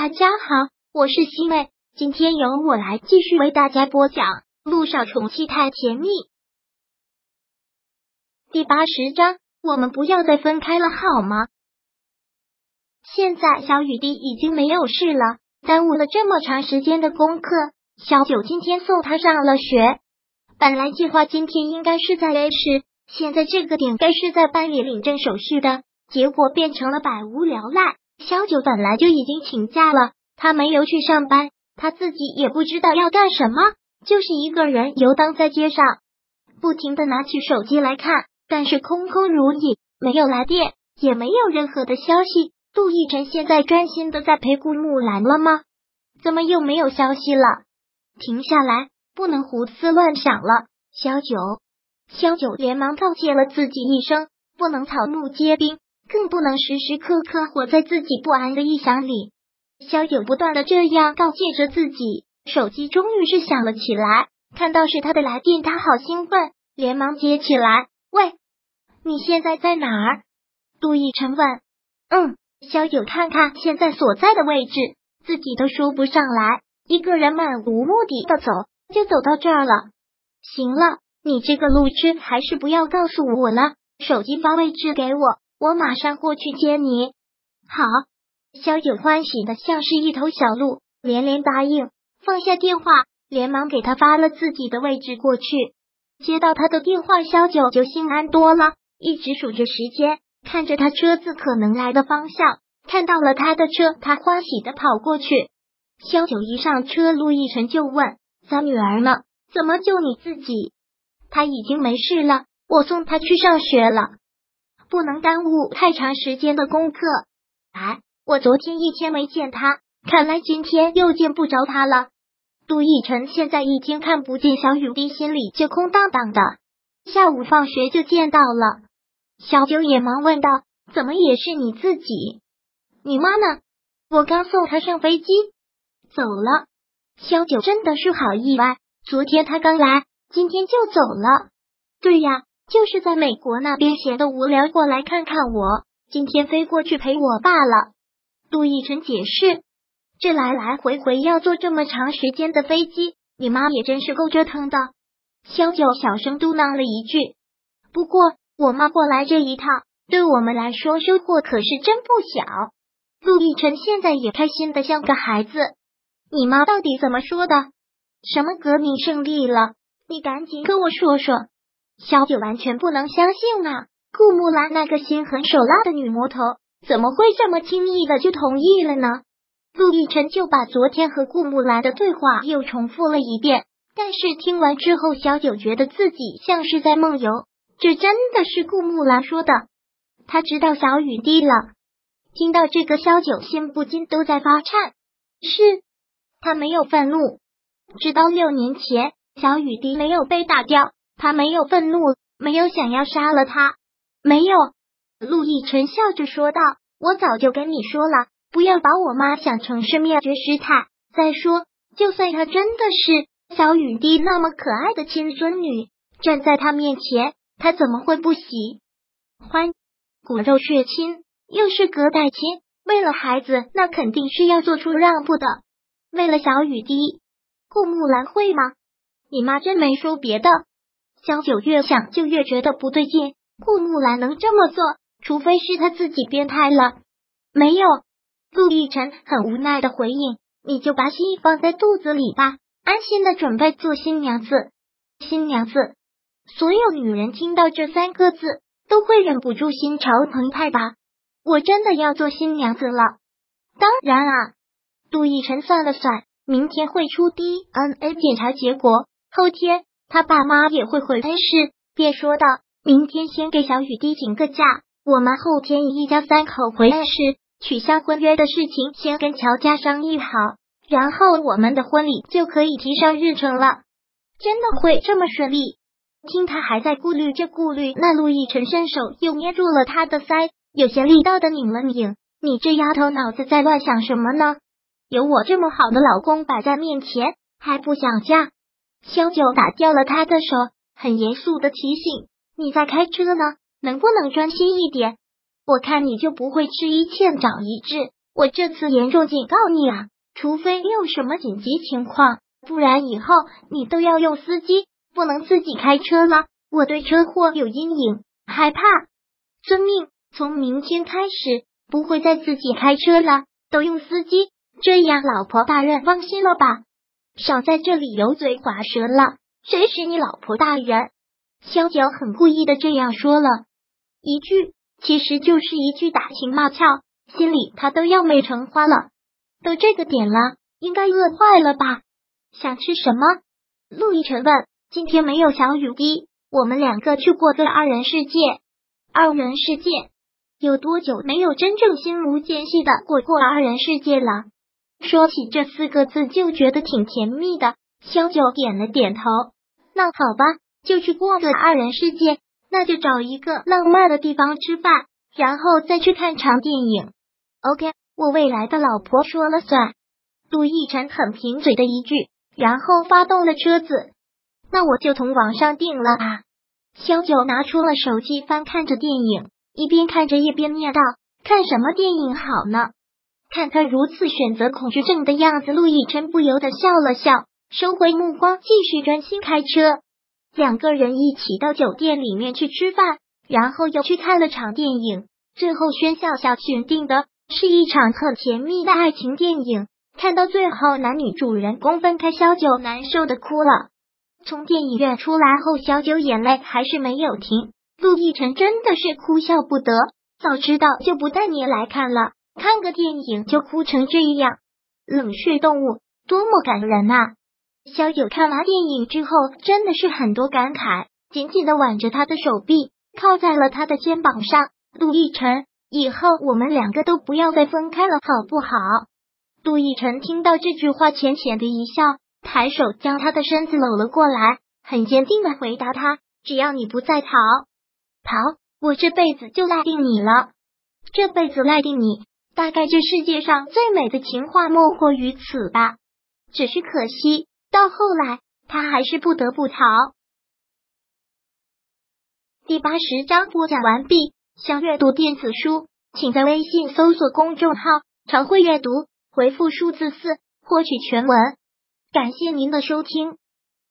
大家好，我是西妹，今天由我来继续为大家播讲《路上宠妻太甜蜜》第八十章。我们不要再分开了，好吗？现在小雨滴已经没有事了，耽误了这么长时间的功课。小九今天送他上了学，本来计划今天应该是在 A 市，现在这个点该是在班里领证手续的，结果变成了百无聊赖。小九本来就已经请假了，他没有去上班，他自己也不知道要干什么，就是一个人游荡在街上，不停的拿起手机来看，但是空空如也，没有来电，也没有任何的消息。杜奕晨现在专心的在陪顾木兰了吗？怎么又没有消息了？停下来，不能胡思乱想了。小九，小九连忙告诫了自己一声，不能草木皆兵。更不能时时刻刻活在自己不安的臆想里。萧九不断的这样告诫着自己，手机终于是响了起来，看到是他的来电，他好兴奋，连忙接起来。喂，你现在在哪儿？杜奕晨问。嗯，萧九看看现在所在的位置，自己都说不上来，一个人漫无目的的走，就走到这儿了。行了，你这个路痴还是不要告诉我了，手机发位置给我。我马上过去接你。好，萧九欢喜的像是一头小鹿，连连答应，放下电话，连忙给他发了自己的位置过去。接到他的电话，萧九就心安多了，一直数着时间，看着他车子可能来的方向，看到了他的车，他欢喜的跑过去。萧九一上车，陆亦辰就问：“咱女儿呢？怎么就你自己？她已经没事了，我送她去上学了。”不能耽误太长时间的功课。哎，我昨天一天没见他，看来今天又见不着他了。杜奕晨现在一天看不见小雨滴，心里就空荡荡的。下午放学就见到了，小九也忙问道：“怎么也是你自己？你妈呢？我刚送她上飞机，走了。”小九真的是好意外，昨天他刚来，今天就走了。对呀。就是在美国那边闲的无聊，过来看看我。今天飞过去陪我爸了。杜奕晨解释，这来来回回要坐这么长时间的飞机，你妈也真是够折腾的。萧九小声嘟囔了一句。不过我妈过来这一趟，对我们来说收获可是真不小。陆亦辰现在也开心的像个孩子。你妈到底怎么说的？什么革命胜利了？你赶紧跟我说说。萧九完全不能相信啊！顾木兰那个心狠手辣的女魔头，怎么会这么轻易的就同意了呢？陆亦辰就把昨天和顾木兰的对话又重复了一遍，但是听完之后，小九觉得自己像是在梦游。这真的是顾木兰说的，他知道小雨滴了。听到这个，萧九心不禁都在发颤。是他没有愤怒，直到六年前，小雨滴没有被打掉。他没有愤怒，没有想要杀了他，没有。陆亦辰笑着说道：“我早就跟你说了，不要把我妈想成是灭绝师太。再说，就算她真的是小雨滴那么可爱的亲孙女，站在他面前，他怎么会不喜欢？骨肉血亲，又是隔代亲，为了孩子，那肯定是要做出让步的。为了小雨滴，顾木兰会吗？你妈真没说别的。”萧九越想就越觉得不对劲，顾木兰能这么做，除非是他自己变态了。没有，陆亦辰很无奈的回应：“你就把心放在肚子里吧，安心的准备做新娘子。”新娘子，所有女人听到这三个字都会忍不住心潮澎湃吧？我真的要做新娘子了？当然啊！陆亦辰算了算，明天会出 DNA 检查结果，后天。他爸妈也会回 A 市，便说道：“明天先给小雨滴请个假，我们后天一家三口回 A 市取消婚约的事情，先跟乔家商议好，然后我们的婚礼就可以提上日程了。”真的会这么顺利？听他还在顾虑这顾虑，那陆亦辰伸手又捏住了他的腮，有些力道的拧了拧：“你这丫头脑子在乱想什么呢？有我这么好的老公摆在面前，还不想嫁？”萧九打掉了他的手，很严肃的提醒：“你在开车呢，能不能专心一点？我看你就不会吃一堑长一智。我这次严重警告你啊，除非有什么紧急情况，不然以后你都要用司机，不能自己开车了。我对车祸有阴影，害怕。遵命，从明天开始不会再自己开车了，都用司机。这样，老婆大人放心了吧？少在这里油嘴滑舌了。谁是你老婆大人？萧九很故意的这样说了一句，其实就是一句打情骂俏，心里他都要美成花了。都这个点了，应该饿坏了吧？想吃什么？陆亦辰问。今天没有小雨滴，我们两个去过个二人世界。二人世界有多久没有真正心无间隙的过过二人世界了？说起这四个字，就觉得挺甜蜜的。萧九点了点头。那好吧，就去过个二人世界。那就找一个浪漫的地方吃饭，然后再去看场电影。OK，我未来的老婆说了算。陆亦辰很贫嘴的一句，然后发动了车子。那我就从网上订了啊！萧九拿出了手机，翻看着电影，一边看着一边念道：“看什么电影好呢？”看他如此选择恐惧症的样子，陆亦辰不由得笑了笑，收回目光，继续专心开车。两个人一起到酒店里面去吃饭，然后又去看了场电影。最后，宣笑笑选定的是一场很甜蜜的爱情电影。看到最后，男女主人公分开，小九难受的哭了。从电影院出来后，小九眼泪还是没有停。陆亦辰真的是哭笑不得，早知道就不带你来看了，看个电影就哭成这样，冷血动物多么感人啊！小九看完电影之后，真的是很多感慨，紧紧的挽着他的手臂，靠在了他的肩膀上。陆亦辰，以后我们两个都不要再分开了，好不好？陆亦辰听到这句话，浅浅的一笑。抬手将他的身子搂了过来，很坚定的回答他：“只要你不再逃，逃，我这辈子就赖定你了。这辈子赖定你，大概这世界上最美的情话莫过于此吧。只是可惜，到后来他还是不得不逃。”第八十章播讲完毕。想阅读电子书，请在微信搜索公众号“常会阅读”，回复数字四获取全文。感谢您的收听。